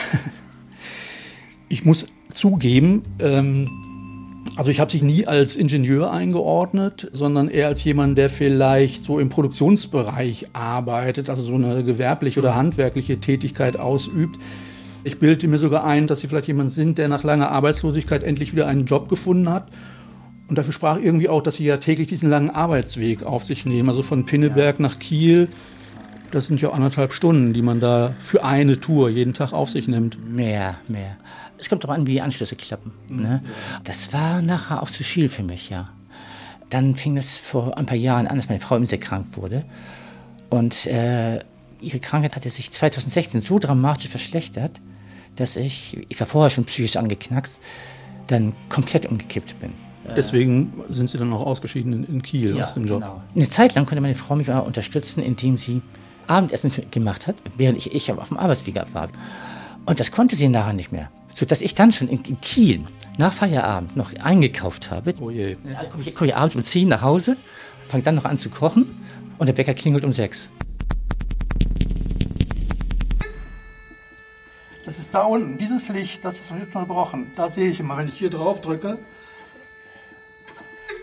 Ich muss zugeben, ähm, also ich habe sich nie als Ingenieur eingeordnet, sondern eher als jemand, der vielleicht so im Produktionsbereich arbeitet, also so eine gewerbliche oder handwerkliche Tätigkeit ausübt. Ich bilde mir sogar ein, dass Sie vielleicht jemand sind, der nach langer Arbeitslosigkeit endlich wieder einen Job gefunden hat. Und dafür sprach irgendwie auch, dass Sie ja täglich diesen langen Arbeitsweg auf sich nehmen. Also von Pinneberg nach Kiel. Das sind ja anderthalb Stunden, die man da für eine Tour jeden Tag auf sich nimmt. Mehr, mehr. Es kommt darauf an, wie die Anschlüsse klappen. Ne? Das war nachher auch zu viel für mich, ja. Dann fing es vor ein paar Jahren an, dass meine Frau sehr krank wurde. Und äh, ihre Krankheit hatte sich 2016 so dramatisch verschlechtert, dass ich, ich war vorher schon psychisch angeknackst, dann komplett umgekippt bin. Deswegen sind Sie dann auch ausgeschieden in, in Kiel ja, aus dem Job. Genau. Eine Zeit lang konnte meine Frau mich auch unterstützen, indem sie Abendessen gemacht hat, während ich, ich auf dem Arbeitsweg war. Und das konnte sie nachher nicht mehr. Sodass ich dann schon in, in Kiel nach Feierabend noch eingekauft habe. Oh je. Also komme ich, komm ich abends um 10 nach Hause, fange dann noch an zu kochen und der Bäcker klingelt um 6. Das ist da unten, dieses Licht, das ist jetzt unterbrochen. Da sehe ich immer, wenn ich hier drauf drücke.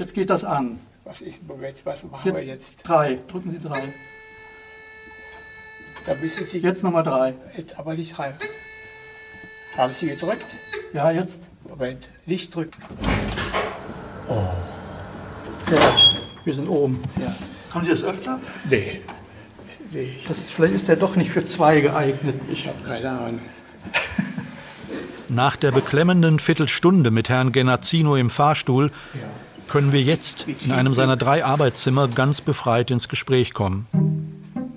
Jetzt geht das an. Was ist Moment, was machen jetzt wir jetzt? Drei, drücken Sie drei. Da müssen Sie jetzt nochmal drei. Jetzt aber nicht drei. Haben Sie gedrückt? Ja, jetzt. Moment, nicht drücken. Oh. Fertig. Wir sind oben. Ja. Haben Sie das öfter? Nee. nee. Das ist, vielleicht ist der doch nicht für zwei geeignet. Ich habe keine Ahnung. Nach der beklemmenden Viertelstunde mit Herrn Genazzino im Fahrstuhl können wir jetzt in einem seiner drei Arbeitszimmer ganz befreit ins Gespräch kommen.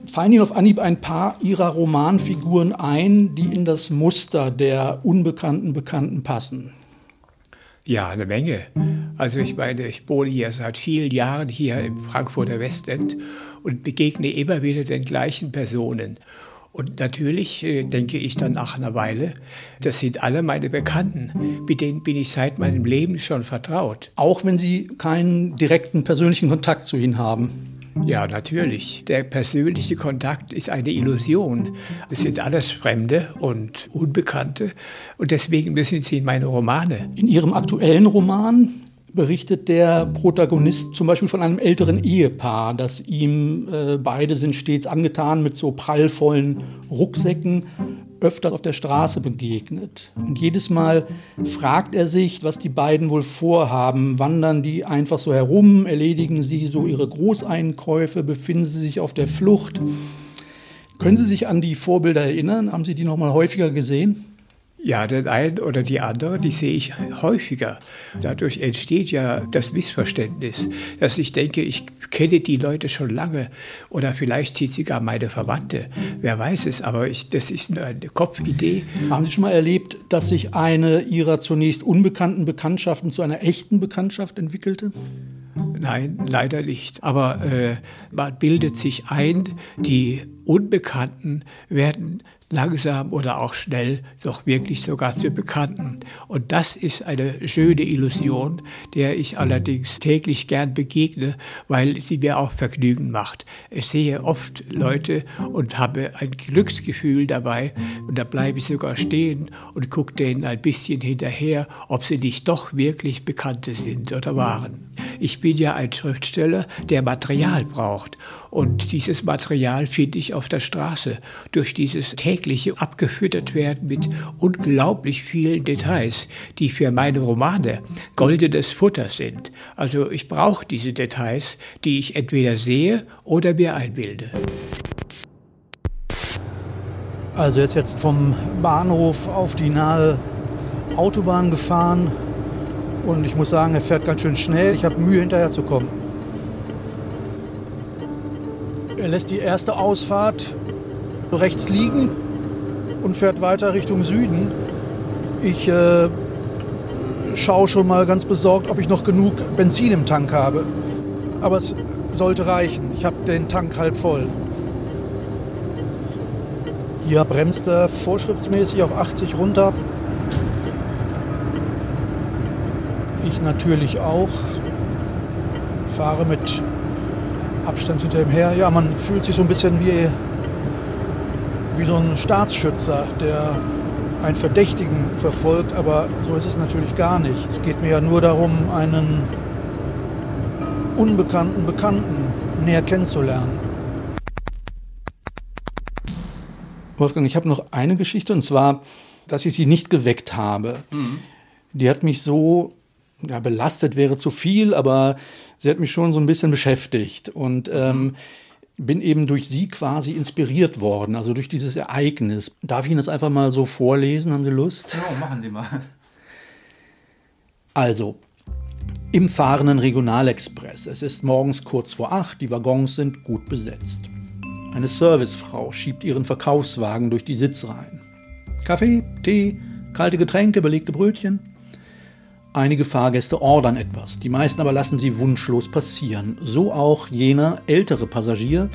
Fallen Ihnen auf Anhieb ein paar Ihrer Romanfiguren ein, die in das Muster der unbekannten Bekannten passen? Ja, eine Menge. Also ich meine, ich wohne hier seit vielen Jahren hier im Frankfurter Westend und begegne immer wieder den gleichen Personen. Und natürlich äh, denke ich dann nach einer Weile, das sind alle meine Bekannten, mit denen bin ich seit meinem Leben schon vertraut. Auch wenn Sie keinen direkten persönlichen Kontakt zu ihnen haben? Ja, natürlich. Der persönliche Kontakt ist eine Illusion. Es sind alles Fremde und Unbekannte und deswegen müssen sie in meine Romane. In Ihrem aktuellen Roman berichtet der Protagonist zum Beispiel von einem älteren Ehepaar, das ihm, äh, beide sind stets angetan mit so prallvollen Rucksäcken, öfter auf der Straße begegnet. Und jedes Mal fragt er sich, was die beiden wohl vorhaben. Wandern die einfach so herum? Erledigen sie so ihre Großeinkäufe? Befinden sie sich auf der Flucht? Können Sie sich an die Vorbilder erinnern? Haben Sie die noch mal häufiger gesehen? Ja, den einen oder die andere, die sehe ich häufiger. Dadurch entsteht ja das Missverständnis, dass ich denke, ich kenne die Leute schon lange oder vielleicht sind sie gar meine Verwandte. Wer weiß es, aber ich, das ist nur eine Kopfidee. Haben Sie schon mal erlebt, dass sich eine Ihrer zunächst unbekannten Bekanntschaften zu einer echten Bekanntschaft entwickelte? Nein, leider nicht. Aber äh, man bildet sich ein, die Unbekannten werden langsam oder auch schnell doch wirklich sogar zu Bekannten. Und das ist eine schöne Illusion, der ich allerdings täglich gern begegne, weil sie mir auch Vergnügen macht. Ich sehe oft Leute und habe ein Glücksgefühl dabei und da bleibe ich sogar stehen und gucke denen ein bisschen hinterher, ob sie nicht doch wirklich Bekannte sind oder waren. Ich bin ja ein Schriftsteller, der Material braucht und dieses Material finde ich auf der Straße durch dieses tägliche abgefüttert werden mit unglaublich vielen Details, die für meine Romane goldenes Futter sind. Also ich brauche diese Details, die ich entweder sehe oder mir einbilde. Also jetzt jetzt vom Bahnhof auf die nahe Autobahn gefahren und ich muss sagen, er fährt ganz schön schnell. Ich habe Mühe hinterher zu kommen. Er lässt die erste Ausfahrt rechts liegen und fährt weiter Richtung Süden. Ich äh, schaue schon mal ganz besorgt, ob ich noch genug Benzin im Tank habe. Aber es sollte reichen. Ich habe den Tank halb voll. Hier bremst er vorschriftsmäßig auf 80 runter. Ich natürlich auch. Fahre mit Abstand hinter ihm her. Ja, man fühlt sich so ein bisschen wie, wie so ein Staatsschützer, der einen Verdächtigen verfolgt, aber so ist es natürlich gar nicht. Es geht mir ja nur darum, einen unbekannten Bekannten näher kennenzulernen. Wolfgang, ich habe noch eine Geschichte und zwar, dass ich sie nicht geweckt habe. Mhm. Die hat mich so ja, belastet wäre zu viel, aber sie hat mich schon so ein bisschen beschäftigt und ähm, bin eben durch sie quasi inspiriert worden, also durch dieses Ereignis. Darf ich Ihnen das einfach mal so vorlesen? Haben Sie Lust? Ja, machen Sie mal. Also, im fahrenden Regionalexpress. Es ist morgens kurz vor acht, die Waggons sind gut besetzt. Eine Servicefrau schiebt ihren Verkaufswagen durch die Sitzreihen. Kaffee, Tee, kalte Getränke, belegte Brötchen. Einige Fahrgäste ordern etwas, die meisten aber lassen sie wunschlos passieren. So auch jener ältere Passagier,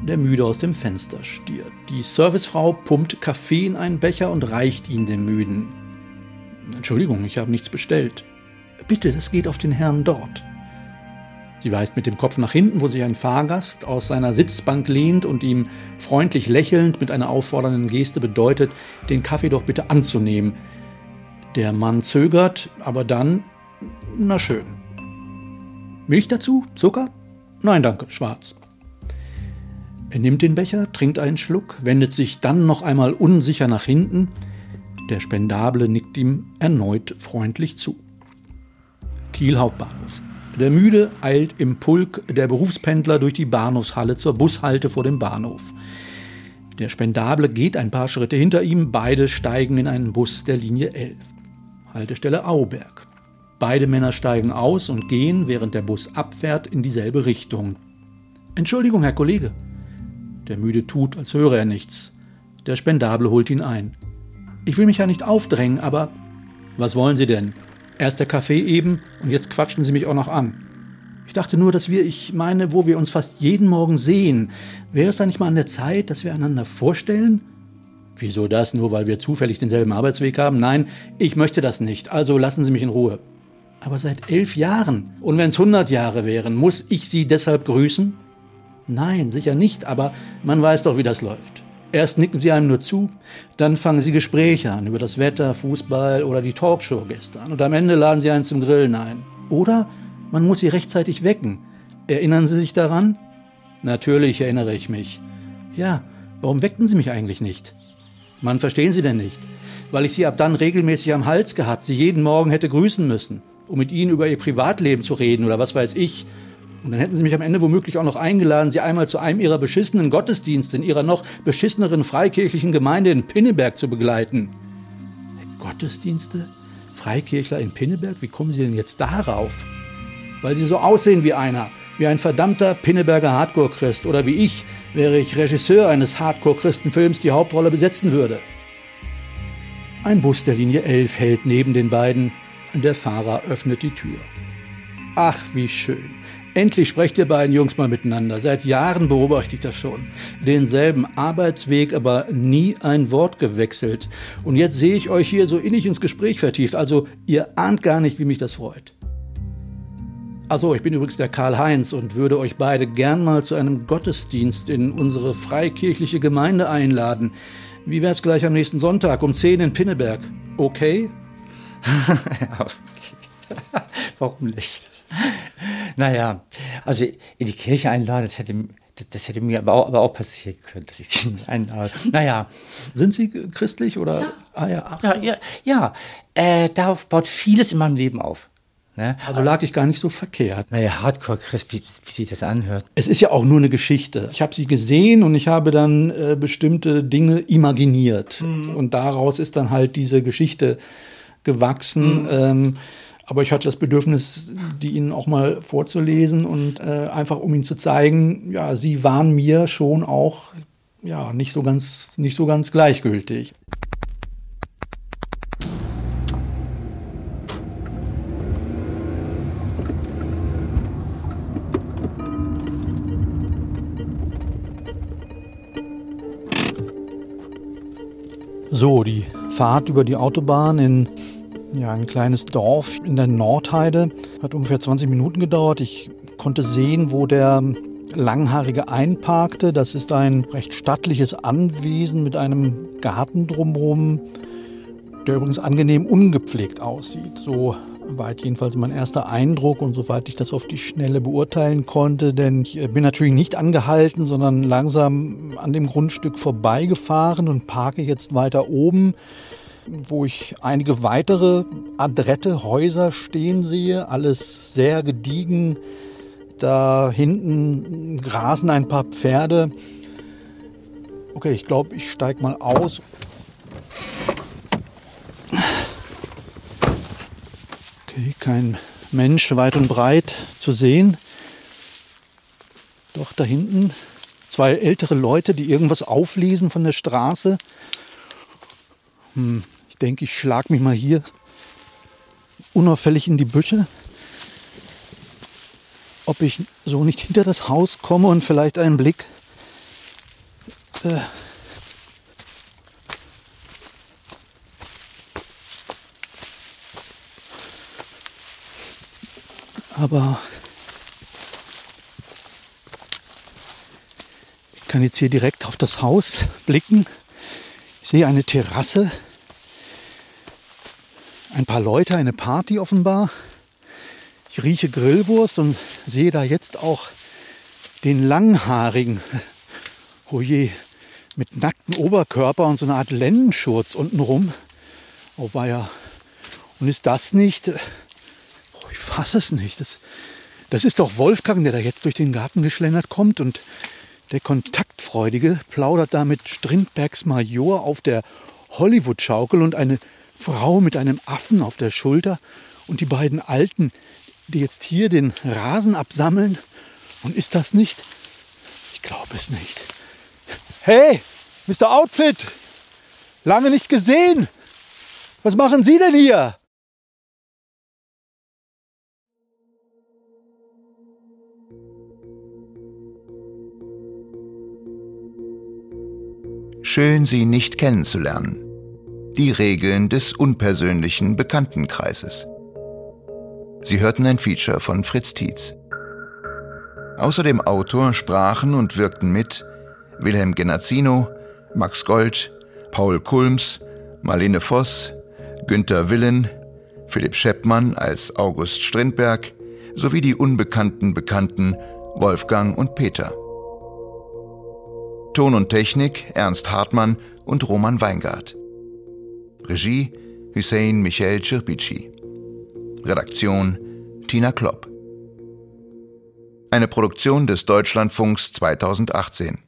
der müde aus dem Fenster stiert. Die Servicefrau pumpt Kaffee in einen Becher und reicht ihn dem Müden. Entschuldigung, ich habe nichts bestellt. Bitte, das geht auf den Herrn dort. Sie weist mit dem Kopf nach hinten, wo sich ein Fahrgast aus seiner Sitzbank lehnt und ihm freundlich lächelnd mit einer auffordernden Geste bedeutet, den Kaffee doch bitte anzunehmen. Der Mann zögert, aber dann, na schön. Milch dazu? Zucker? Nein, danke, schwarz. Er nimmt den Becher, trinkt einen Schluck, wendet sich dann noch einmal unsicher nach hinten. Der Spendable nickt ihm erneut freundlich zu. Kiel Hauptbahnhof. Der Müde eilt im Pulk der Berufspendler durch die Bahnhofshalle zur Bushalte vor dem Bahnhof. Der Spendable geht ein paar Schritte hinter ihm, beide steigen in einen Bus der Linie 11. Haltestelle Auberg. Beide Männer steigen aus und gehen, während der Bus abfährt, in dieselbe Richtung. Entschuldigung, Herr Kollege. Der Müde tut, als höre er nichts. Der Spendable holt ihn ein. Ich will mich ja nicht aufdrängen, aber. Was wollen Sie denn? Erst der Kaffee eben und jetzt quatschen Sie mich auch noch an. Ich dachte nur, dass wir, ich meine, wo wir uns fast jeden Morgen sehen, wäre es da nicht mal an der Zeit, dass wir einander vorstellen? Wieso das? Nur weil wir zufällig denselben Arbeitsweg haben? Nein, ich möchte das nicht. Also lassen Sie mich in Ruhe. Aber seit elf Jahren, und wenn es hundert Jahre wären, muss ich Sie deshalb grüßen? Nein, sicher nicht, aber man weiß doch, wie das läuft. Erst nicken Sie einem nur zu, dann fangen Sie Gespräche an über das Wetter, Fußball oder die Talkshow gestern. Und am Ende laden Sie einen zum Grillen ein. Oder man muss Sie rechtzeitig wecken. Erinnern Sie sich daran? Natürlich erinnere ich mich. Ja, warum weckten Sie mich eigentlich nicht? Mann, verstehen Sie denn nicht? Weil ich Sie ab dann regelmäßig am Hals gehabt, Sie jeden Morgen hätte grüßen müssen, um mit Ihnen über Ihr Privatleben zu reden oder was weiß ich. Und dann hätten Sie mich am Ende womöglich auch noch eingeladen, Sie einmal zu einem Ihrer beschissenen Gottesdienste in Ihrer noch beschisseneren freikirchlichen Gemeinde in Pinneberg zu begleiten. Gottesdienste? Freikirchler in Pinneberg? Wie kommen Sie denn jetzt darauf? Weil Sie so aussehen wie einer, wie ein verdammter Pinneberger Hardcore-Christ oder wie ich, wäre ich Regisseur eines Hardcore-Christenfilms, die Hauptrolle besetzen würde. Ein Bus der Linie 11 hält neben den beiden. Der Fahrer öffnet die Tür. Ach, wie schön. Endlich sprecht ihr beiden Jungs mal miteinander. Seit Jahren beobachte ich das schon. Denselben Arbeitsweg, aber nie ein Wort gewechselt. Und jetzt sehe ich euch hier so innig ins Gespräch vertieft. Also ihr ahnt gar nicht, wie mich das freut. Achso, ich bin übrigens der Karl-Heinz und würde euch beide gern mal zu einem Gottesdienst in unsere freikirchliche Gemeinde einladen. Wie wär's gleich am nächsten Sonntag um 10 in Pinneberg? Okay? Warum nicht? Naja, also in die Kirche einladen, das hätte, das hätte mir aber auch, aber auch passieren können, dass ich sie einlade. Naja. Sind Sie christlich oder? Ja. Ah ja, ach ja, ja, ja. Äh, darauf baut vieles in meinem Leben auf. Ne? Also lag ich gar nicht so verkehrt. Naja, Hardcore-Christ, wie, wie sich das anhört. Es ist ja auch nur eine Geschichte. Ich habe sie gesehen und ich habe dann äh, bestimmte Dinge imaginiert. Mhm. Und daraus ist dann halt diese Geschichte gewachsen. Mhm. Ähm, aber ich hatte das Bedürfnis, die Ihnen auch mal vorzulesen und äh, einfach um Ihnen zu zeigen, ja, Sie waren mir schon auch ja, nicht so ganz, nicht so ganz gleichgültig. So, die Fahrt über die Autobahn in ja, ein kleines Dorf in der Nordheide hat ungefähr 20 Minuten gedauert. Ich konnte sehen, wo der Langhaarige einparkte. Das ist ein recht stattliches Anwesen mit einem Garten drumherum, der übrigens angenehm ungepflegt aussieht. So weit jedenfalls mein erster Eindruck und soweit ich das auf die Schnelle beurteilen konnte, denn ich bin natürlich nicht angehalten, sondern langsam an dem Grundstück vorbeigefahren und parke jetzt weiter oben, wo ich einige weitere adrette Häuser stehen sehe, alles sehr gediegen. Da hinten grasen ein paar Pferde. Okay, ich glaube, ich steige mal aus. Okay, kein Mensch weit und breit zu sehen. Doch da hinten zwei ältere Leute, die irgendwas auflesen von der Straße. Hm, ich denke, ich schlag mich mal hier unauffällig in die Büsche. Ob ich so nicht hinter das Haus komme und vielleicht einen Blick äh, aber ich kann jetzt hier direkt auf das Haus blicken. Ich sehe eine Terrasse, ein paar Leute, eine Party offenbar. Ich rieche Grillwurst und sehe da jetzt auch den Langhaarigen. Oh je, mit nacktem Oberkörper und so einer Art Lendenschurz untenrum. Oh weia. Und ist das nicht... Ich fasse es nicht. Das, das ist doch Wolfgang, der da jetzt durch den Garten geschlendert kommt und der Kontaktfreudige plaudert da mit Strindbergs Major auf der Hollywood-Schaukel und eine Frau mit einem Affen auf der Schulter und die beiden Alten, die jetzt hier den Rasen absammeln. Und ist das nicht? Ich glaube es nicht. Hey, Mr. Outfit! Lange nicht gesehen! Was machen Sie denn hier? Schön, Sie nicht kennenzulernen. Die Regeln des unpersönlichen Bekanntenkreises. Sie hörten ein Feature von Fritz Tietz. Außer dem Autor sprachen und wirkten mit Wilhelm Genazzino, Max Gold, Paul Kulms, Marlene Voss, Günther Willen, Philipp Scheppmann als August Strindberg sowie die unbekannten Bekannten Wolfgang und Peter. Ton und Technik Ernst Hartmann und Roman Weingart. Regie Hussein Michel Cirpici. Redaktion Tina Klopp. Eine Produktion des Deutschlandfunks 2018.